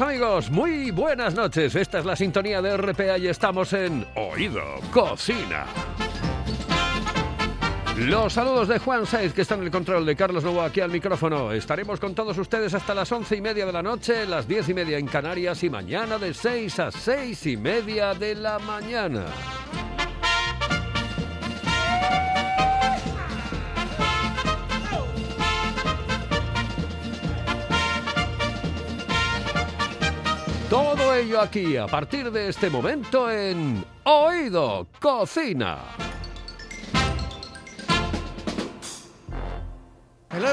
Amigos, muy buenas noches. Esta es la sintonía de RPA y estamos en Oído Cocina. Los saludos de Juan Saiz, que está en el control de Carlos Novo aquí al micrófono. Estaremos con todos ustedes hasta las once y media de la noche, las diez y media en Canarias y mañana de seis a seis y media de la mañana. Ello aquí a partir de este momento en Oído Cocina. Hello,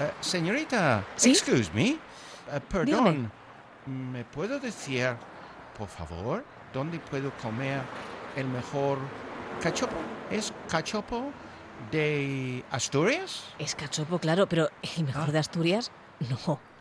eh, señorita. ¿Sí? Excuse me. Eh, perdón. Dígame. ¿Me puedo decir, por favor, dónde puedo comer el mejor cachopo? ¿Es cachopo de Asturias? Es cachopo, claro, pero el mejor Ah. de Asturias, no.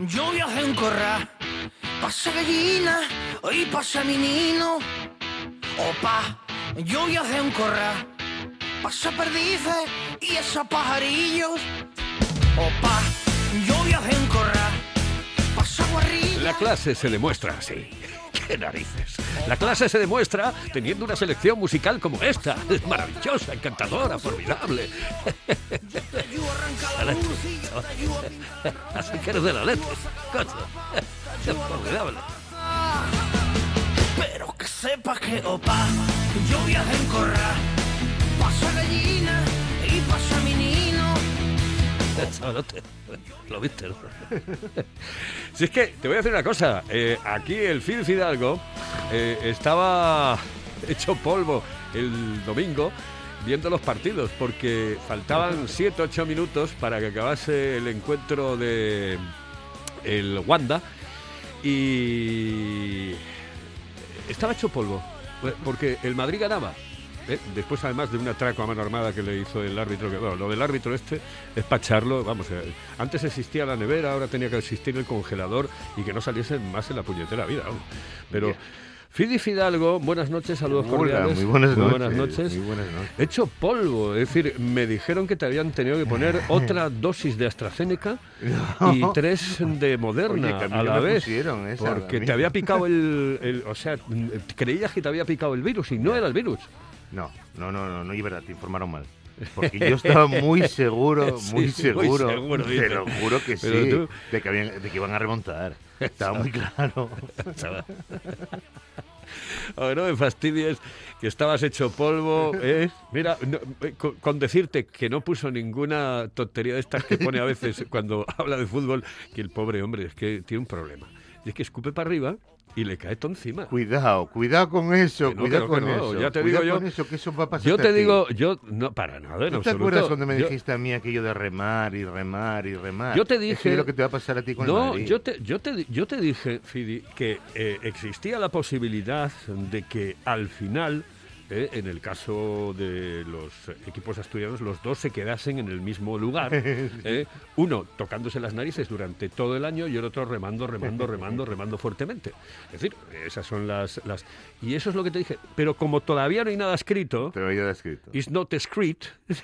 yo viajé en corral, pasa gallina y pasa menino. Opa, yo viajé en corral, pasa perdices y esos pajarillos. Opa, yo viajé en corral, pasa guarrillas. La clase se demuestra así. ¡Qué narices! La clase se demuestra teniendo una selección musical como esta. Maravillosa, encantadora, formidable. La a. Así que eres de la letra. Coño. Formidable. Pero que sepas que opa, yo viajé en corral, pasa gallina Lo viste, ¿no? Si es que te voy a decir una cosa. eh, aquí el Phil Fidalgo eh, estaba hecho polvo el domingo viendo los partidos porque faltaban 7-8 minutos para que acabase el encuentro de el Wanda y estaba hecho polvo porque el Madrid ganaba. ¿Eh? Después, además de un atraco a mano armada que le hizo el árbitro, que bueno, lo del árbitro este es para echarlo, vamos, eh, antes existía la nevera, ahora tenía que existir el congelador y que no saliese más en la puñetera vida. vamos. Pero Fidi Fidalgo, buenas noches, saludos Hola, cordiales. muy buenas noches. buenas noches. Muy buenas noches. Hecho polvo, es decir, me dijeron que te habían tenido que poner otra dosis de AstraZeneca y tres de Moderna Oye, a la vez. porque te había picado el, el- O sea, creías que te había picado el virus y no era el virus. No, no, no, no, no, y verdad, te informaron mal. Porque yo estaba muy seguro, Sí, muy muy seguro, seguro, te lo juro que sí, tú- de, que habían- de que iban a remontar. Estaba muy claro. A ver, no me fastidies que estabas hecho polvo. ¿eh? Mira, no, eh, con, con decirte que no puso ninguna tontería de estas que pone a veces cuando habla de fútbol, que el pobre hombre es que tiene un problema. Y es que escupe para arriba y le cae todo encima. Cuidado, cuidado con eso, no, cuidado con no, eso. ya te cuidado digo yo- con eso, que eso va a pasar. Yo te digo, yo no para nada en ¿No te absoluto. acuerdas cuando me Yo- dijiste a mí aquello de remar y remar y remar? Yo te Eso dije- es lo que te va a pasar a ti con el No, Madrid. yo te, yo, te, yo te dije, Fidi, que eh, existía la posibilidad de que al final eh, en el caso de los equipos asturianos, los dos se quedasen en el mismo lugar. eh, uno tocándose las narices durante todo el año y el otro remando, remando, remando, remando fuertemente. Es decir, esas son las, las... Y eso es lo que te dije. Pero como todavía no hay nada escrito, Te lo había escrito. It's not script.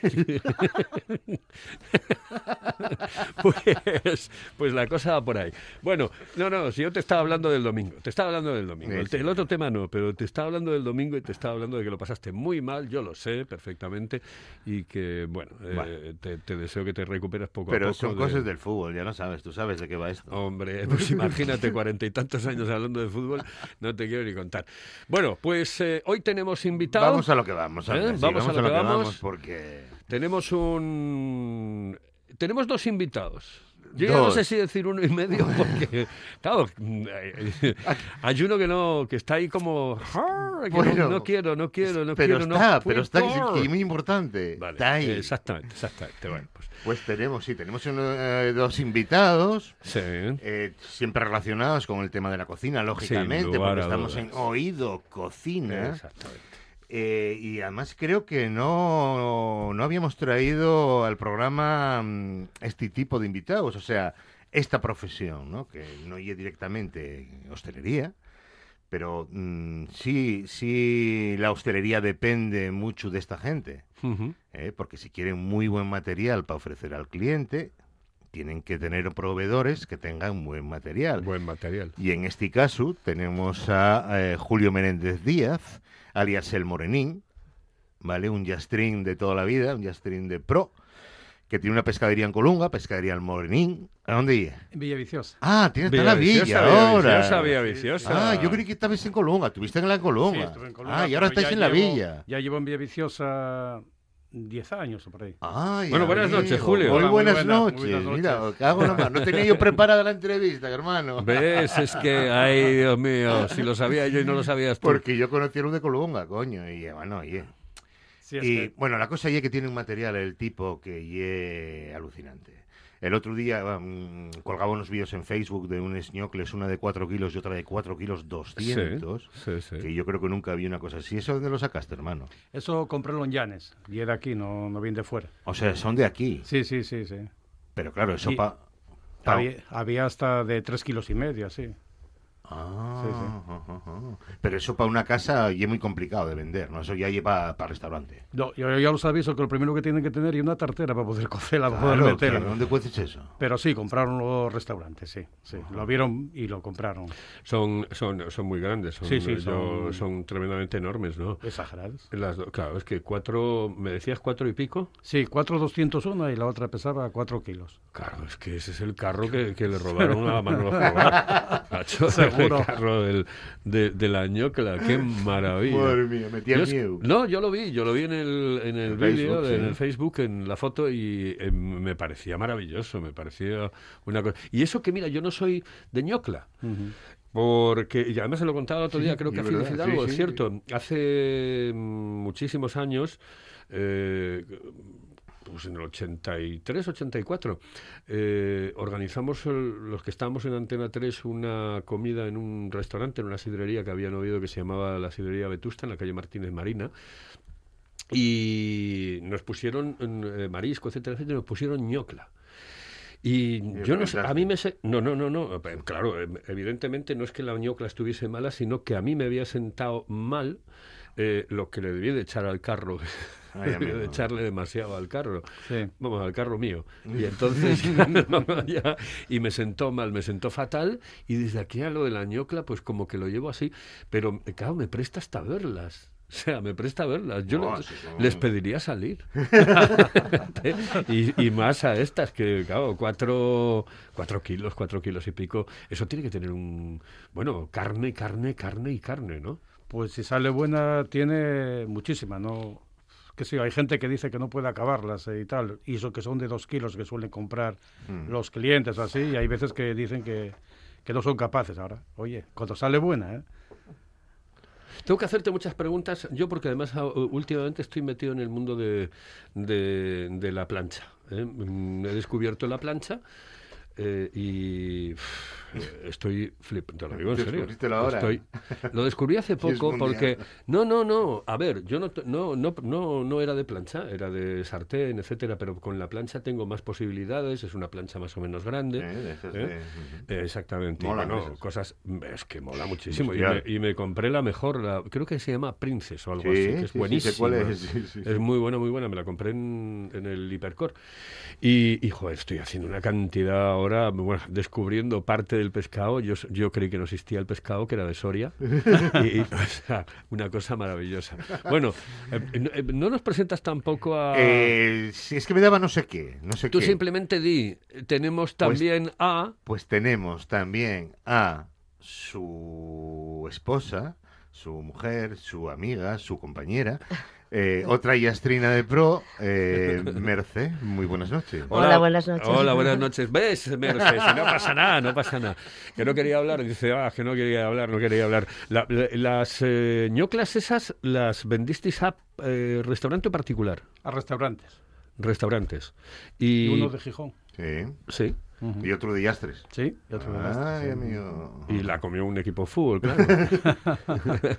pues, pues la cosa va por ahí. Bueno, no, no, si yo te estaba hablando del domingo, te estaba hablando del domingo. Sí, El, sí. el otro tema no, pero te estaba hablando del domingo y te estaba hablando de que lo pasaste muy mal, yo lo sé perfectamente, y que, bueno, eh, te, te deseo que te recuperes poco a Pero poco. son de- cosas del fútbol, ya lo sabes, tú sabes de qué va esto. Hombre, pues imagínate, cuarenta y tantos años hablando de fútbol, no te quiero ni contar. Bueno, pues eh, hoy tenemos invitados. Vamos a lo que vamos, ¿Eh? Sí, Vamos a lo que vamos. porque... Tenemos un. Tenemos dos invitados. Yo ya no sé si decir uno y medio porque, claro, hay uno que no, que está ahí como, que Bueno, no, quiero, no quiero, no pero quiero, está, no pero está, que es, puedo. que es muy importante. Vale, está ahí. exactamente, exactamente. Bueno, pues, Pues tenemos, sí, tenemos eh, dos invitados, sí. eh, siempre relacionados con el tema de la cocina, lógicamente, porque estamos dudas. en Oído Cocina. Exactamente. Eh, y además creo que no, no habíamos traído al programa mm, este tipo de invitados, o sea, esta profesión, ¿no? que no es directamente hostelería, pero mm, sí, sí la hostelería depende mucho de esta gente. ¿eh? porque si quieren muy buen material para ofrecer al cliente, tienen que tener proveedores que tengan buen material. Buen material. Y en este caso tenemos a eh, Julio Menéndez Díaz, alias El Morenín, ¿vale? Un jastrín de toda la vida, un jastrín de pro, que tiene una pescadería en Colunga, pescadería El Morenín. ¿A dónde iba? En Villaviciosa. Ah, tiene hasta la Villaviciosa, villa ahora. Villaviciosa, Villaviciosa. Ah, yo creí que estabas en Colunga, estuviste en la Colunga. Sí, estuve en Colunga, ah, y ahora estáis en la llevo- villa. Ya llevo en Villaviciosa 10 años o por ahí. Ay, Bueno, buenas amigo. noches, Julio. Muy Hola, muy buenas buenas, muy noches. buenas noches. Mira, cago mano. No tenía yo preparada la entrevista, hermano. ¿Ves? Es que, ay, Dios mío, si lo sabía yo y no lo sabías tú. Porque yo conocí a uno de Colunga, coño. Y eh, bueno, oye. Sí, es Y que- bueno, la cosa es que tiene un material el tipo que es alucinante. El otro día mm, colgaba unos vídeos en Facebook de unos ñocles, una de 4 kilos y otra de 4 kilos 200. Sí, sí. Que yo creo que nunca vi una cosa así. ¿Eso dónde lo sacaste, hermano? Eso compré en Llanes. Y era aquí, no, no viene de fuera. O sea, son de aquí. Sí, sí, sí, sí. Pero claro, eso Y- pa... Ah. pa- Había, había hasta de 3 kilos y medio, sí. Ah, Sí, sí. ajá, ajá. Pero eso para una casa ya es muy complicado de vender, ¿no? Eso ya lleva para restaurante. No, yo ya los aviso que lo primero que tienen que tener es una tartera para poder cocerla, para Claro, poder meterla. ¿Dónde cueces eso? Pero sí, compraron los restaurantes, sí. sí. Lo vieron y lo compraron. Son, son, son muy grandes, son, Sí, sí, yo- son- tremendamente enormes, ¿no? Exagerados. Las do- claro, es que cuatro, ¿me decías cuatro y pico? Sí, 4,201 y la otra pesaba 4 kilos. Claro, es que ese es el carro que, que le robaron a Manolo Escobar. Seguro. El carro del, de, de la ñocla, qué maravilla. Madre mía, metía Yo miedo. no, yo lo vi, yo lo vi en el, en el En vídeo, en el Facebook, en la foto y eh, me parecía maravilloso, me parecía una cosa. Y eso que mira, yo no soy de ñocla. Porque, y además se lo contaba el otro día, creo que a Fidel Fidalgo, es cierto. Hace muchísimos años, eh, pues en el 83, 84, eh, organizamos los que estábamos en Antena 3 una comida en un restaurante, en una sidrería que habían oído que se llamaba la sidrería Vetusta, en la calle Martínez Marina. Y nos pusieron eh, marisco, etcétera, etcétera, nos pusieron ñocla. Y yo no sé, a mí me sé, no, no, no, no, eh, claro, eh, evidentemente no es que la ñocla estuviese mala, sino que a mí me había sentado mal eh, lo que le debí de echar al carro, Ay, debí de amigo. echarle demasiado al carro, Sí. vamos, al carro mío. Y entonces, ya, y me sentó mal, me sentó fatal, y desde aquí a lo de la ñocla, pues como que lo llevo así, pero eh, claro, me presta hasta verlas. O sea, me presta verlas. Yo No, les, sí, les pediría salir. y, y más a estas, que claro, cuatro, cuatro kilos, cuatro kilos y pico. Eso tiene que tener un... Bueno, carne, carne, carne y carne, ¿no? Pues si sale buena, tiene muchísima, ¿no? Que sí, hay gente que dice que no puede acabarlas eh, y tal, y eso que son de dos kilos que suelen comprar Mm. los clientes así, y hay veces que dicen que, que no son capaces ahora. Oye, cuando sale buena, ¿eh? Tengo que hacerte muchas preguntas, yo porque además a- últimamente estoy metido en el mundo de, de- de la plancha. ¿eh? Mm, He descubierto la plancha. Eh, y pff, estoy flip, te lo digo en serio. Descubrístelo ahora. Estoy- lo descubrí hace poco porque no, no, no, a ver, yo no, no, no, no, no era de plancha, era de sartén, etcétera, pero con la plancha tengo más posibilidades, es una plancha más o menos grande. Eh, ¿eh? de- Eh, Exactamente. y Molan bueno, cosas. Es que mola muchísimo. Y me, Industrial. y me compré la mejor, la- creo que se llama Princess o algo Sí, así, que sí, es sí, buenísima. sé cuál es, sí, sí, sí. Es muy buena, muy buena. Me la compré en, en el Hipercore. Y, joder, estoy haciendo una cantidad ahora, bueno, descubriendo parte del pescado. Yo, yo creí que no existía el pescado, que era de Soria. y, y, o sea, una cosa maravillosa. Bueno, eh, no, eh, no nos presentas tampoco a. Eh, si es que me daba no sé qué, no sé Tú qué. simplemente di, tenemos también a. Pues tenemos también a su esposa, su mujer, su amiga, su compañera, eh, otra yastrina de pro, eh, Merce. Muy buenas noches. Hola, buenas noches. Hola, buenas noches. ¿Ves, Merce? Si no pasa nada, no pasa nada. Que no quería hablar, dice, ah, que no quería hablar, no quería hablar. La- la- las eh, ñoclas esas las vendisteis a eh, restaurante particular, A restaurantes. restaurantes. Y, Y, uno de Gijón. Sí. Sí. Y otro de Yastres. Sí, y otro de Lastres, Ay, sí. amigo. Y la comió un equipo de fútbol, claro.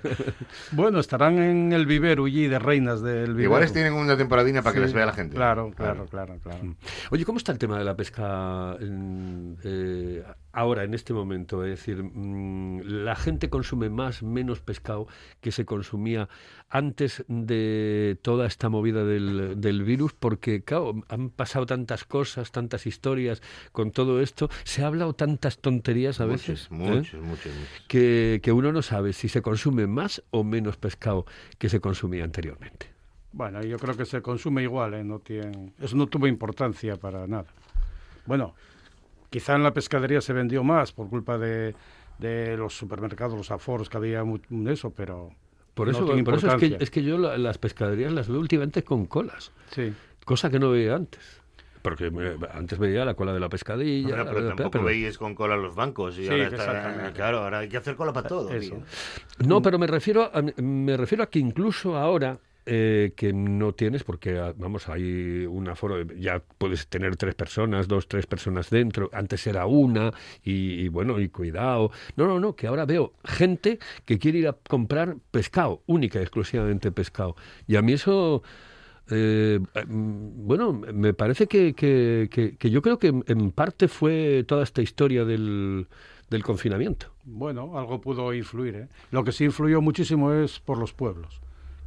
Bueno, estarán en el vivero allí de reinas del vivero. Igual tienen una temporadina para que les vea la gente. Claro, claro, claro, claro. Oye, ¿cómo está el tema de la pesca en, eh, ahora, en este momento? Es decir, mm, ¿la gente consume más, menos pescado que se consumía antes de toda esta movida del, del virus? Porque, claro, han pasado tantas cosas, tantas historias con todo esto. Se ha hablado tantas tonterías a veces. Muchos, ¿eh? muchos, muchos, muchos. que, que uno no sabe si se consume más o menos pescado que se consumía anteriormente. Bueno, yo creo que se consume igual, ¿eh? No tiene... Eso no tuvo importancia para nada. Bueno, quizá en la pescadería se vendió más por culpa de, de los supermercados, los aforos, que había eso, pero Por no eso, tiene por eso es, que, es que yo la- las pescaderías las veo últimamente con colas. Sí. Cosa que no veía antes. Porque me- antes veía la cola de la pescadilla. Bueno, pero la- tampoco pero- veis con cola los bancos. Y Sí, ahora está- claro, ahora hay que hacer cola para todo. Eso. No, pero me refiero a, me refiero a que incluso ahora eh, que no tienes, porque ah, vamos, hay un aforo, ya puedes tener tres personas, dos, tres personas dentro, antes era una, y, bueno, y cuidado. No, no, no, que ahora veo gente que quiere ir a comprar pescado, única y exclusivamente pescado. Y a mí eso... eh, mm, bueno, me parece que, que- que- yo creo que en parte fue toda esta historia del, del confinamiento. Bueno, algo pudo influir, ¿eh? Lo que sí influyó muchísimo es por los pueblos.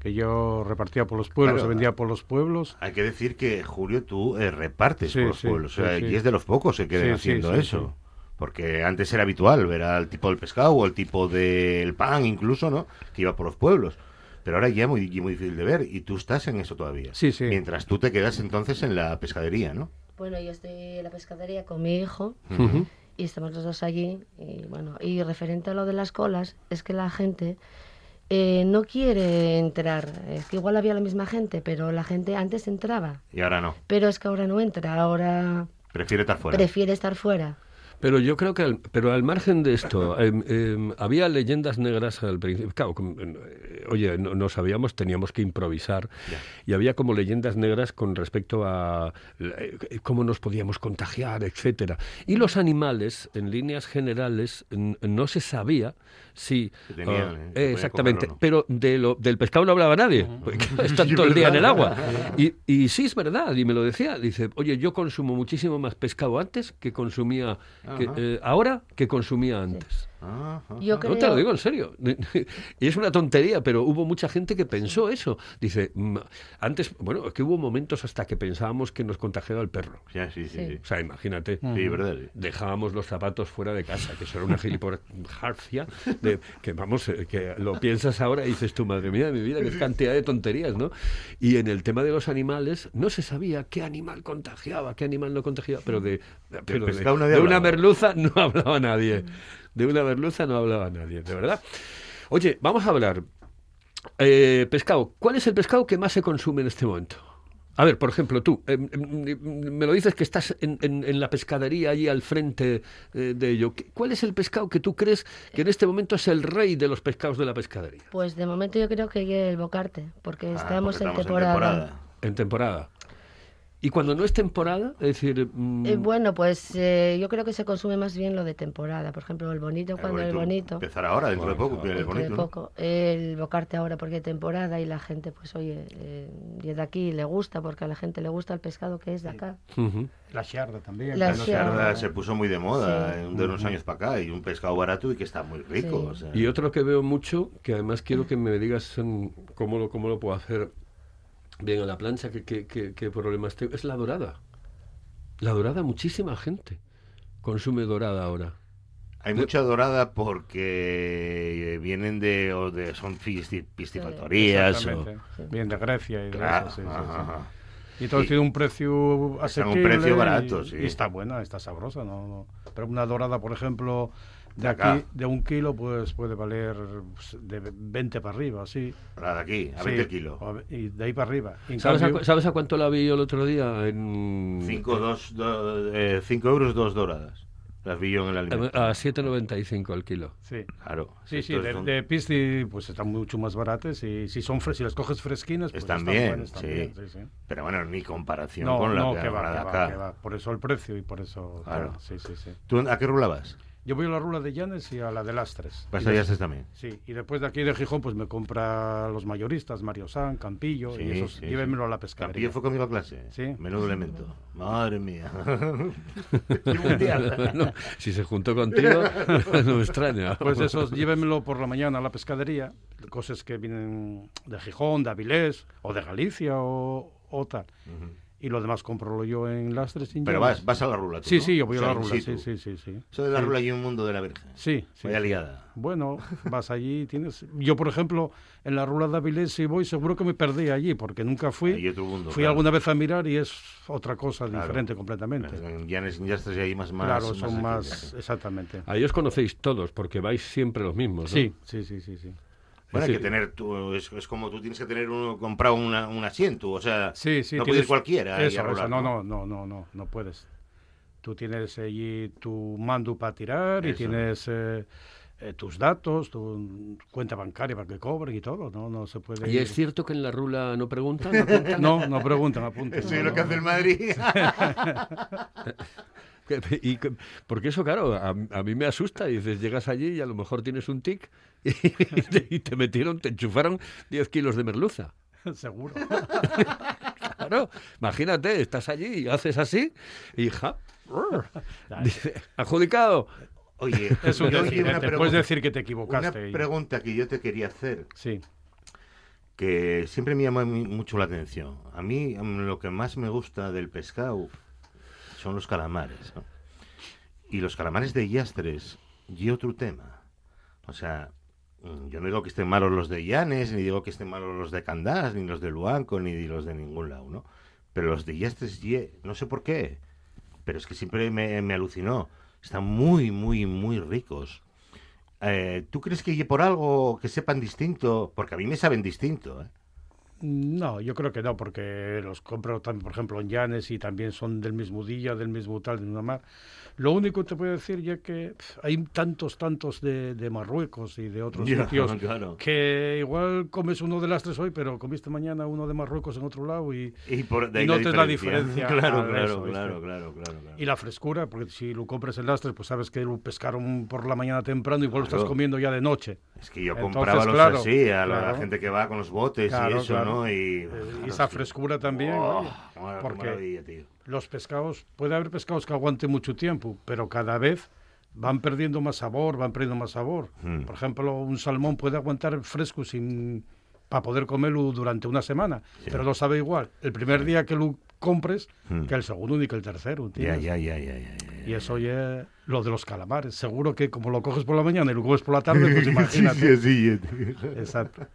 Que yo repartía por los pueblos, Claro. se vendía por los pueblos. Hay que decir que, Julio, tú eh, repartes Sí, por los sí, pueblos. o sea, sí, sí. Y es de los pocos que queden haciendo sí, eso. sí. Porque antes era habitual ver al tipo del pescado o el tipo del pan, incluso, ¿no? Que iba por los pueblos. Pero ahora ya es muy, muy difícil de ver y tú estás en eso todavía. Sí, sí. Mientras tú te quedas entonces en la pescadería, ¿no? Bueno, yo estoy en la pescadería con mi hijo y estamos los dos allí. Y bueno, y referente a lo de las colas, es que la gente eh, no quiere entrar. Es que igual había la misma gente, pero la gente antes entraba. Y ahora no. Pero es que ahora no entra, ahora Prefiere estar fuera. prefiere estar fuera. Pero yo creo que, al, pero al margen de esto, em, em, había leyendas negras al principio. Claro, como, eh, oye, no, no sabíamos, teníamos que improvisar. Ya. Y había como leyendas negras con respecto a eh, cómo nos podíamos contagiar, etcétera. Y los animales, en líneas generales, n- no se sabía si... Tenían, eh, eh, podían exactamente. no. Pero de lo, del pescado no hablaba nadie. porque Están Sí, todo el día en el agua. Y, y sí, es verdad, y me lo decía. Dice, oye, yo consumo muchísimo más pescado antes que consumía que, eh, ahora que consumía antes. Ajá. Yo No te lo digo en serio. Y es una tontería, pero hubo mucha gente que pensó eso. Dice, mm, antes, bueno, es que hubo momentos hasta que pensábamos que nos contagiaba el perro. Ya, sí, sí, Sí. sí. O sea, imagínate. Sí, verdad. Dejábamos los zapatos fuera de casa, que eso era una gilipollarcia de que vamos, eh, que lo piensas ahora y dices tú, madre mía de mi vida, qué cantidad de tonterías, ¿no? Y en el tema de los animales no se sabía qué animal contagiaba, qué animal no contagiaba, pero de, pero de, una merluza no hablaba nadie. De una merluza no hablaba nadie, de verdad. Oye, vamos a hablar. Eh, pescado, ¿cuál es el pescado que más se consume en este momento? A ver, por ejemplo, tú, eh, mm, me lo dices que estás en, en- en la pescadería allí al frente eh, de ello. ¿Qué- ¿Cuál es el pescado que tú crees que en este momento es el rey de los pescados de la pescadería? pues de momento yo creo que el bocarte, porque Ah, estamos, porque en, temporada. En temporada. Y cuando no es temporada, es decir... mm, Eh, bueno, pues eh, yo creo que se consume más bien lo de temporada. Por ejemplo, el bonito, cuando el bonito. Empezar ahora, dentro de poco, que el dentro de bonito. ¿no? poco. El bocarte ahora porque hay temporada y la gente, pues oye, eh, y de aquí le gusta, porque a la gente le gusta el pescado que es de acá. ujú. La sharda también. La La sierra se puso muy de moda Sí. eh, de unos años para acá y un pescado barato y que está muy rico. Sí. o sea. Y otro que veo mucho, que además quiero que me digas cómo lo, cómo lo puedo hacer bien a la plancha, qué, qué, qué- qué problemas tengo, es la dorada. La dorada, muchísima gente consume dorada ahora. Hay mucha dorada porque vienen de, o de son piscifactorías. o-. Bien de Grecia y de Claro, eso, sí, sí, ajá, sí. ajá. Y todo Y- tiene un precio asequible. un precio y- barato, sí. Y está buena, está sabrosa, no. Pero una dorada, por ejemplo, de aquí, acá. de un kilo, pues puede valer pues, de 20 para arriba, sí. La de aquí, a Sí, 20 kilos. a- Y de ahí para arriba. ¿Sabes, a, cambio- cu- sabes a cuánto la vi yo el otro día? En, 5 dos, do- eh, cinco euros, dos doradas. Las vi yo en el alimento. a, a 7,95 el kilo. Sí. Claro. Sí, sí, de, son- de pisti pues están mucho más baratas y si son fres- si las coges fresquinas pues Están están, bien, buenas sí. también, sí, sí. Pero bueno, ni comparación No, con la no, que va, que va, que va. Por eso el precio y por eso... Claro. Sí, sí, sí. ¿Tú a qué rulabas? Yo voy a la rula de Llanes y a la de Lastres. Vas Y a des- Llanes también. Sí, y después de aquí de Gijón pues me compra los mayoristas, Mario San, Campillo, Sí, y esos, sí, llévenmelo sí. a la pescadería. Campillo fue conmigo a clase. Sí. Menudo elemento. Madre mía. No, si se juntó contigo, no me extraña. Pues esos, llévenmelo por la mañana a la pescadería, cosas que vienen de Gijón, de Avilés, o de Galicia, o, o tal. Y lo demás compro yo en Lastres. y en Pero vas, vas a la rula, tú, Sí, ¿no? sí, yo voy O sea, a la rula, sí, sí, sí, sí. Eso de la Sí. rula hay un mundo de la Virgen. Sí, sí. Vaya sí. liada. Bueno, vas allí y tienes... Yo, por ejemplo, en la rula de Avilés, si voy, seguro que me perdí allí, porque nunca fui. Hay otro mundo, fui claro. alguna vez a mirar y es otra cosa Claro. diferente completamente. En Llanes y hay más, más claro, son más... sí. Exactamente. Ahí os conocéis todos, porque vais siempre los mismos, ¿no? Sí, sí, sí, sí, sí. Bueno, Es hay que tener, tú, es, es como tú tienes que tener uno, comprado una- un asiento, o sea, Sí, sí. no tienes- puede ir cualquiera Eso, rular, eso, no, no, no, no, no, no puedes. Tú tienes allí tu mando para tirar y Eso. tienes eh, eh, tus datos, tu cuenta bancaria para que cobren y todo, no, no se puede. ¿Y ir- es cierto que en la rula no preguntan? ¿No apuntan? No, no preguntan, apuntan. Eso es no, lo no. que hace el Madrid. Que- y que- porque eso, claro, a, a mí me asusta. Dices, llegas allí y a lo mejor tienes un tic y, te, y te metieron, te enchufaron 10 kilos de merluza. Seguro. Claro, imagínate, estás allí y haces así y ja, dice, adjudicado. Oye, Es un decir, una pregunta- puedes decir que te Una equivocaste. y- pregunta que yo te quería hacer, Sí, que siempre me llama mucho la atención. A mí mm, lo que más me gusta del pescado son los calamares. Y los calamares de Yastres, y otro tema. O sea, mm, yo no digo que estén malos los de Llanes, ni digo que estén malos los de Candás, ni los de Luanco, ni los de ningún lado, ¿no? Pero los de Yastres, no sé por qué, pero es que siempre me, me alucinó. Están muy, muy, muy ricos. Eh, ¿Tú crees que por algo que sepan distinto? Porque a mí me saben distinto, ¿eh? No, yo creo que no, porque los compro también, por ejemplo, en Llanes y también son del mismo día, del mismo tal, de una mar. Lo único que te puedo decir ya que pf, hay tantos, tantos de, de Marruecos y de otros Ya, sitios claro. que igual comes uno de las tres hoy, pero comiste mañana uno de Marruecos en otro lado y, Y, por, Y ahí notes la diferencia Claro, claro, eso, claro, claro, claro, claro. y la frescura, porque si lo compras en lastres, pues sabes que lo pescaron por la mañana temprano y igual lo estás comiendo ya de noche. Es que yo Entonces, compraba los claro, así, a la gente que va con los botes y eso. ¿No? Y, Eh, y esa frescura también, Oh, porque tío. los pescados, puede haber pescados que aguanten mucho tiempo, pero cada vez van perdiendo más sabor, van perdiendo más sabor. Mm. Por ejemplo, un salmón puede aguantar fresco sin para poder comerlo durante una semana, Sí. pero no sabe igual el primer día que lo compres Mm. que el segundo ni que el tercero. Ya, ya, ya, ya, ya, ya. Y eso ya lo de los calamares. Seguro que como lo coges por la mañana y lo comes por la tarde, pues imagínate. Sí, sí, sí. Exacto.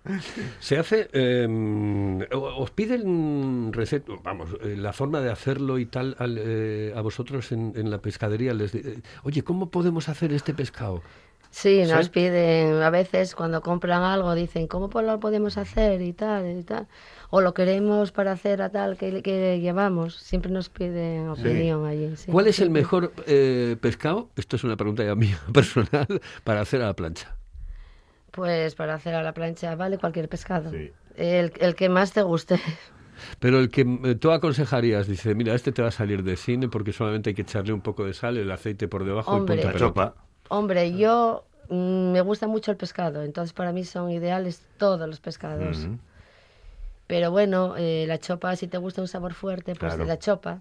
Se hace, eh, os piden receta, vamos, eh, la forma de hacerlo y tal al, eh, a vosotros en, en la pescadería. Les di- eh, Oye, ¿cómo podemos hacer este pescado? Sí, ¿Sí? nos piden, a veces cuando compran algo dicen, ¿cómo lo podemos hacer y tal y tal? O lo queremos para hacer a tal que, que llevamos. Siempre nos piden opinión allí. sí. ¿Cuál es el Sí. mejor eh, pescado? Esto es una pregunta ya mía personal para hacer a la plancha. Pues para hacer a la plancha vale cualquier pescado. Sí. El, el que más te guste. Pero el que eh, tú aconsejarías, dice, mira, este te va a salir de cine porque solamente hay que echarle un poco de sal, el aceite por debajo Hombre. y punto La chopa. Hombre, yo mm, me gusta mucho el pescado, entonces para mí son ideales todos los pescados. Pero bueno, eh, la chopa, si te gusta un sabor fuerte, pues Claro. la chopa.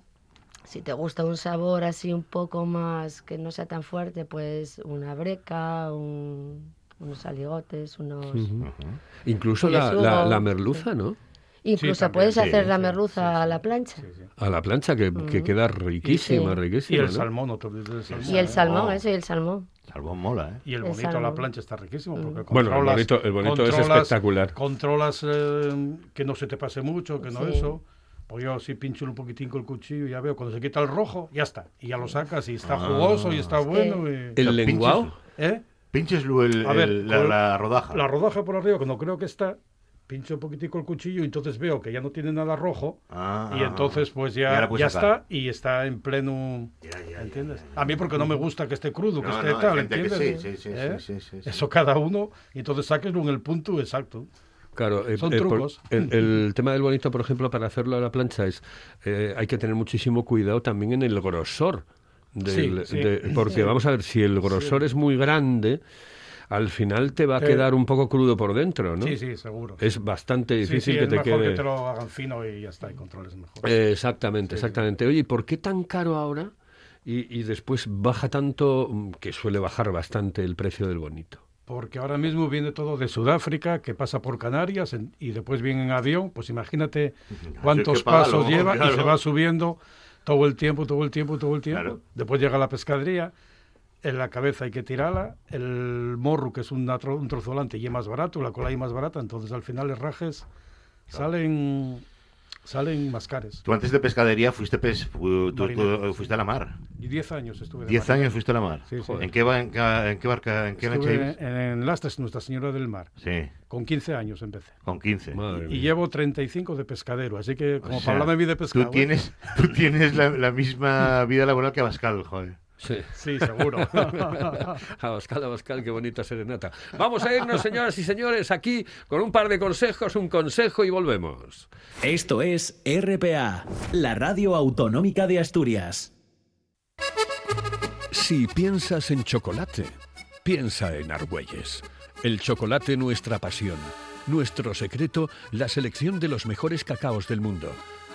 Si te gusta un sabor así un poco más, que no sea tan fuerte, pues una breca, un- unos aligotes, unos... Incluso la, la- la merluza, ¿no? Incluso Sí, también, puedes sí, hacer la merluza sí, sí, a la plancha. Sí, sí. A la plancha, que, queda riquísima, Sí. riquísima. Y el ¿no? salmón, otro del salmón. Y el salmón, Oh. eso, y el salmón. Salmón mola, ¿eh? Y el bonito a la plancha está riquísimo porque Bueno, el controlas- bonito, el bonito es espectacular. Controlas eh, que no se te pase mucho, que no Sí. eso. Pues yo sí pincho un poquitín con el cuchillo y ya veo, cuando se quita el rojo, ya está. Y ya lo sacas y está Ah. jugoso y está bueno. y- El lenguao. pinches- ¿Eh? Pinches el- ver, el- la rodaja. La rodaja por arriba, cuando creo que está, pincho un poquitico el cuchillo y entonces veo que ya no tiene nada rojo. Ah, y entonces pues Ya ya, está y está en pleno... Ya, ya, ¿Entiendes? ya, ya. A mí porque no me gusta que esté crudo, que No, esté no, tal, gente que ¿entiendes? sí, sí, sí, ¿Eh? sí, sí, sí, sí. Eso cada uno, y entonces saques en el punto exacto. Claro, eh, Son eh, por- trucos. el, el tema del bonito, por ejemplo, para hacerlo a la plancha es eh, hay que tener muchísimo cuidado también en el grosor. del- Sí, sí. de- porque vamos a ver, si el grosor es muy grande, al final te va a Te- quedar un poco crudo por dentro, ¿no? Sí, sí, seguro. Es bastante Sí, difícil sí, que es te mejor quede. que te lo hagan fino y ya está, y controles mejor. Eh, exactamente, Sí, sí. exactamente. Oye, ¿y por qué tan caro ahora? Y, y después baja tanto, mm, que suele bajar bastante el precio del bonito. Porque ahora mismo viene todo de Sudáfrica, que pasa por Canarias en- y después viene en avión. Pues imagínate cuántos pasos lleva y se va subiendo todo el tiempo, todo el tiempo, todo el tiempo. Claro. Después llega la pescadería, en la cabeza hay que tirarla, el morro, que es una tro- un trozo delante, y es más barato, la cola y más barata, entonces al final los rajes salen, salen más caros. Tú antes de pescadería fuiste, pes- fu- tú- tú fuiste a la mar. Y 10 años estuve de Diez marinero. años fuiste a la mar. Sí, sí. ¿En, qué, en, qué, en qué barca, en qué Estuve en, en Lastres, Nuestra Señora del Mar. Sí, Con 15 años empecé. con 15. Madre Y mía. llevo 35 de pescadero, así que como O sea, para hablarme bien de pescado. Tú tienes, tú tienes la, la misma vida laboral que Abascal, joder. Sí. Sí, seguro. Abascal, Abascal, qué bonita serenata. Vamos a irnos, señoras y señores, aquí con un par de consejos, un consejo y volvemos. Esto es RPA, la radio autonómica de Asturias. Si piensas en chocolate, piensa en Argüelles. El chocolate nuestra pasión. Nuestro secreto, la selección de los mejores cacaos del mundo.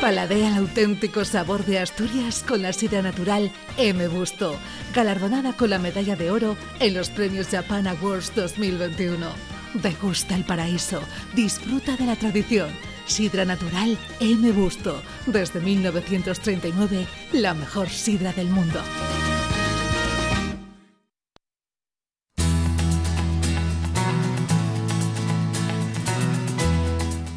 Paladea el auténtico sabor de Asturias con la sidra natural M. Busto, galardonada con la medalla de oro en los premios Japan Awards 2021. Degusta el paraíso, disfruta de la tradición. Sidra natural M. Busto, desde 1939, la mejor sidra del mundo.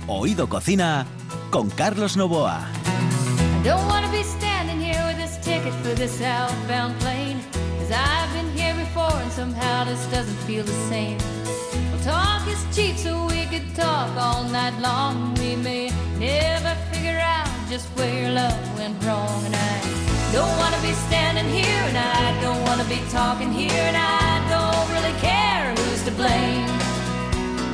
Oído Cocina con Carlos Novoa. I Don't wanna be standing here with this ticket for this outbound plane. Cause I've been here before and somehow this doesn't feel the same. Well, talk is cheap, so we could talk all night long. We may never figure out just where love went wrong. And I don't wanna be standing here, and I don't wanna be talking here, and I don't really care who's to blame.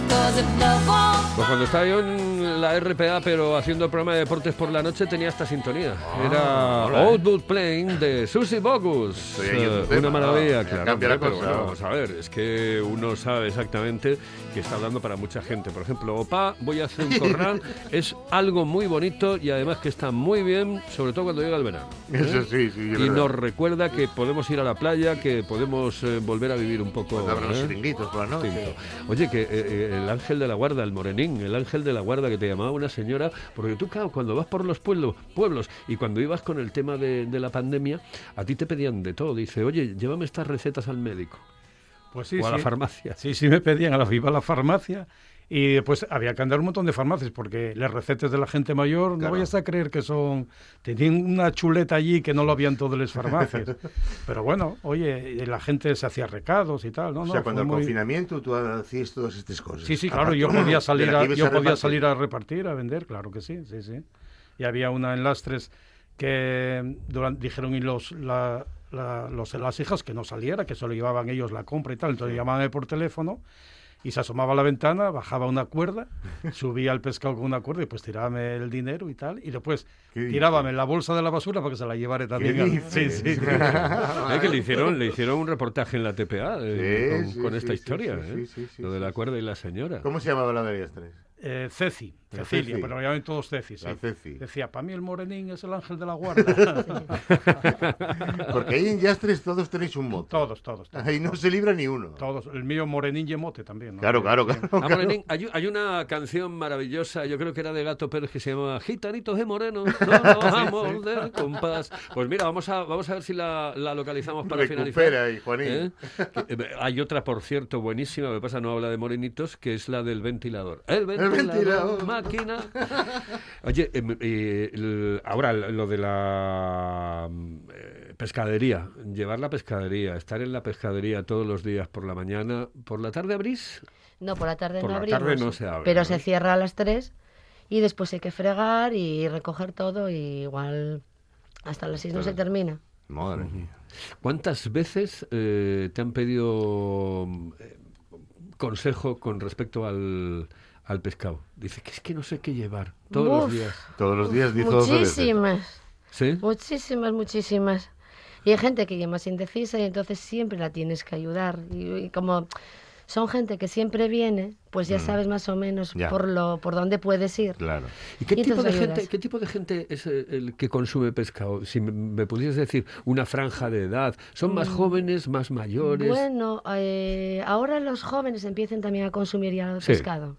Cause if love won't Pues cuando estaba yo en la RPA, pero haciendo el programa de deportes por la noche, tenía esta sintonía. Era hola, eh. Outboot Playing de Susie Bogus. Eh, tema, una maravilla, ¿no? claro. Vamos a ver, es que uno sabe exactamente que está hablando para mucha gente. Por ejemplo, Opa, voy a hacer un corral, es algo muy bonito y además que está muy bien, sobre todo cuando llega el verano. ¿eh? Eso sí, sí. Y verdad. nos recuerda que podemos ir a la playa, que podemos eh, volver a vivir un poco. Abren los ¿eh? por la noche. Oye, que eh, eh, el ángel de la guarda, el morenín, el ángel de la guarda que te llamaba una señora, porque tú, claro, cuando vas por los pueblos, pueblos y cuando ibas con el tema de, de la pandemia, a ti te pedían de todo. Dice, oye, llévame estas recetas al médico Pues sí, o a la farmacia. Sí, sí me pedían, a la, iba a la farmacia Y después había que andar un montón de farmacias porque las recetas de la gente mayor, no vayas a creer que son... Tenían una chuleta allí que no lo habían todas las farmacias. Pero bueno, oye, la gente se hacía recados y tal. No, o no, sea, fue cuando el muy- confinamiento tú hacías todas estas cosas. Sí, sí, claro, yo podía salir a, yo a podía repartir. salir a repartir, a vender, claro que sí, sí, sí. Y había una en Lastres que durante, dijeron y los, la- la- los, las hijas que no saliera, que solo llevaban ellos la compra y tal, entonces llamaban él por teléfono y se asomaba a la ventana, bajaba una cuerda, subía el pescado con una cuerda y pues tirábame el dinero y tal, y después tirábame la bolsa de la basura para que se la llevara también. a- Sí, sí. Es que le hicieron, le hicieron un reportaje en la TPA eh, Sí, con, sí, con sí, esta sí, historia, sí, ¿eh? sí, sí, sí, lo de sí, la sí. cuerda y la señora. ¿Cómo se llamaba la de las tres? Eh, Ceci, Cecilia, Ceci. pero lo llaman todos Ceci. sí. La Ceci. Decía, para mí el morenín es el ángel de la guarda. Porque ahí en Yastres todos tenéis un mote. todos, todos, todos. Ahí no se libra ni uno. Todos. El mío morenín y emote también. ¿no? Claro, claro, claro. Ah. Morenín, hay, hay una canción maravillosa, yo creo que era de Gato Pérez, que se llama Gitanitos de Moreno, no nos vamos del compás. Pues mira, vamos a, vamos a ver si la, la localizamos para Recupera finalizar. ahí, Juanín. ¿Eh? Que, eh, hay otra, por cierto, buenísima, me pasa, no habla de morenitos, que es la del ventilador. El ventilador, ventilador. Máquina. Oye, em, eh, el- ahora lo de la mm, eh, pescadería, llevar la pescadería, estar en la pescadería todos los días por la mañana, por la tarde abrís. No, por la tarde Por no la abrimos. tarde no se abre, Pero ¿no? se cierra a las 3 y después hay que fregar y recoger todo y igual hasta las 6 no se termina. Madre mía. ¿Cuántas veces eh, te han pedido eh, consejo con respecto al, al pescado? Dice que es que no sé qué llevar todos los días. Todos los días dice. Muchísimas, ¿Sí? muchísimas, muchísimas. Y hay gente que ya más indecisa y entonces siempre la tienes que ayudar. Y, y como son gente que siempre viene, pues ya sabes más o menos Ya. por lo por dónde puedes ir. Claro. ¿Y qué Y tipo, de gente, qué tipo de gente es eh, el que consume pescado? Si me, me pudieras decir una franja de edad, ¿son más jóvenes, más mayores? Mm. Bueno, eh, ahora los jóvenes empiezan también a consumir ya el Sí. pescado.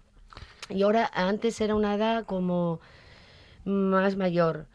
Y ahora, antes era una edad como más mayor.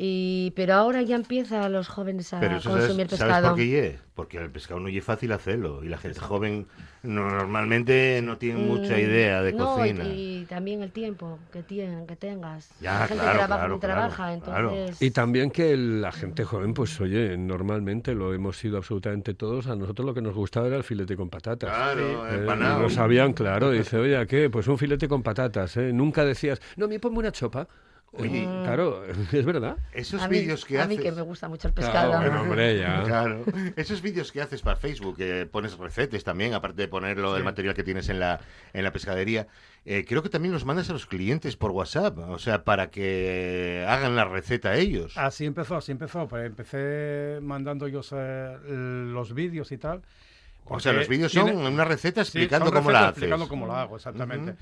Y, pero ahora ya empiezan los jóvenes a Pero eso consumir sabes, ¿sabes pescado. por qué ye? Porque el pescado no es fácil hacerlo. Y la gente joven no- normalmente no tiene mucha Mm, idea de no, cocina. Y, y también el tiempo que, tienen, que tengas. Ya, la gente claro, trabaja, claro, trabaja, claro, claro. entonces... Y también que la gente joven, pues oye, normalmente lo hemos sido absolutamente todos. A nosotros lo que nos gustaba era el filete con patatas. Claro, Eh, empanado. lo sabían, claro. Dice, oye, ¿a qué? Pues un filete con patatas. ¿eh? Nunca decías, no, a mí ponme una chopa. Oye, Eh, claro, es verdad. Esos a mí, vídeos que a haces... mí que me gusta mucho el pescado. Claro, bueno, hombre, ya. Claro. Esos vídeos que haces para Facebook, que pones recetas también, aparte de ponerlo el material que tienes en la, en la pescadería, eh, creo que también los mandas a los clientes por WhatsApp, o sea, para que hagan la receta ellos. Así empezó, así empezó. Pues empecé mandando ellos eh, los vídeos y tal. o sea, los vídeos son tiene- una receta Sí, explicando son cómo la haces. Explicando cómo la hago, exactamente.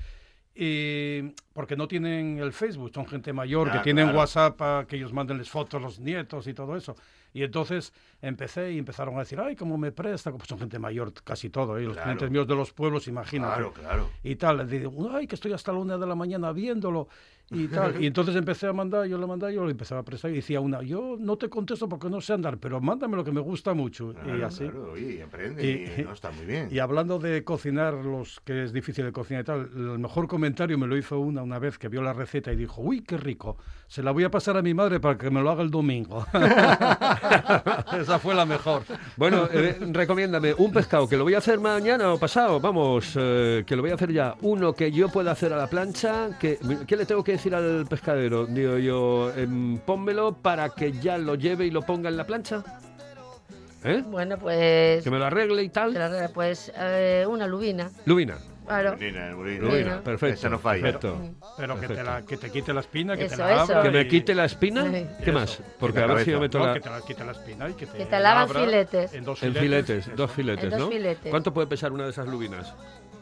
Y porque no tienen el Facebook, son gente mayor que tienen claro. WhatsApp para que ellos manden las fotos, los nietos y todo eso. Y entonces empecé y empezaron a decir, ay, cómo me presta, pues son gente mayor casi todo, ¿eh? los Claro. clientes míos de los pueblos, imagínate. Claro, claro. Y tal, digo, ay, que estoy hasta la una de la mañana viéndolo y tal. Y entonces empecé a mandar, yo le mandaba, yo le empezaba a prestar y decía una, yo no te contesto porque no sé andar, pero mándame lo que me gusta mucho. y así. claro, oye, aprende, Y- y no, está muy bien. Y hablando de cocinar, los que es difícil de cocinar y tal, el mejor comentario me lo hizo una una vez que vio la receta y dijo, uy, qué rico, se la voy a pasar a mi madre para que me lo haga el domingo. Esa fue la mejor. Bueno, eh, recomiéndame un pescado que lo voy a hacer mañana o pasado, vamos, eh, que lo voy a hacer ya. Uno que yo pueda hacer a la plancha, que, ¿qué le tengo que decir al pescadero? Digo yo, pónmelo para que ya lo lleve y lo ponga en la plancha. ¿Eh? Bueno, pues... Que me lo arregle y tal. la- Pues eh, una lubina, Lubina. Claro. Lubina, lubina. Lubina, perfecto. Esa no falla. Perfecto. Pero que te, la, que te quite la espina, que te Eso, la eso. abra. Que me quite la espina. Sí. ¿Qué Eso. más? Porque la a ver si yo meto No, la... que te la quite la espina y que te, Que te la hagan abra filetes. En dos En filetes. dos filetes, En dos ¿no? filetes. ¿Cuánto puede pesar una de esas lubinas?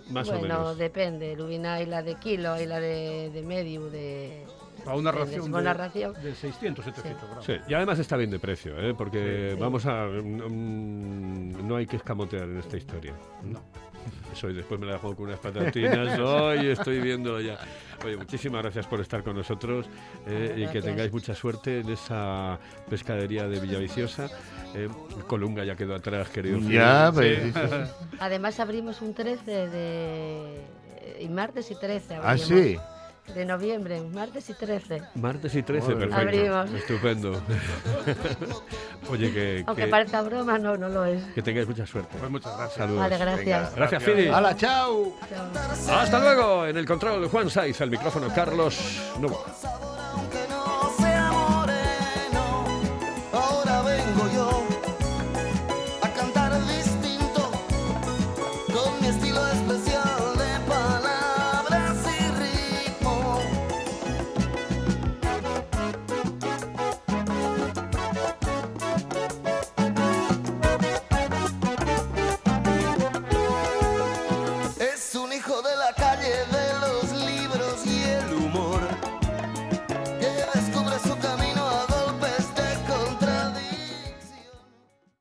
Más o bueno, menos. depende. Lubina hay la de kilo, hay la de, de medio, de... Para una de- ración, de, ración. de 600, 700 gramos. Sí, y además está bien de precio, ¿eh? porque Sí. vamos a... mm, no hay que escamotear en esta historia. No. Eso, y después me la juego con unas patatinas. Hoy estoy viéndolo ya. Oye, muchísimas gracias por estar con nosotros eh, y que tengáis mucha suerte en esa pescadería de Villaviciosa. Eh, Colunga ya quedó atrás, querido. Ya, pues. Además abrimos un 13 de, y martes y 13 Ah, abrimos. sí. De noviembre, martes y 13. Martes y 13, Joder. perfecto. Abrimos. Estupendo. Oye, que, Aunque que, parezca broma, no, no lo es. que tengáis mucha suerte. Pues muchas gracias. Saludos. Vale, gracias. Gracias, Fidi. ¡Hala, chao! Chao. Hasta luego. En el control, Juan Saiz, al micrófono, Carlos Novo.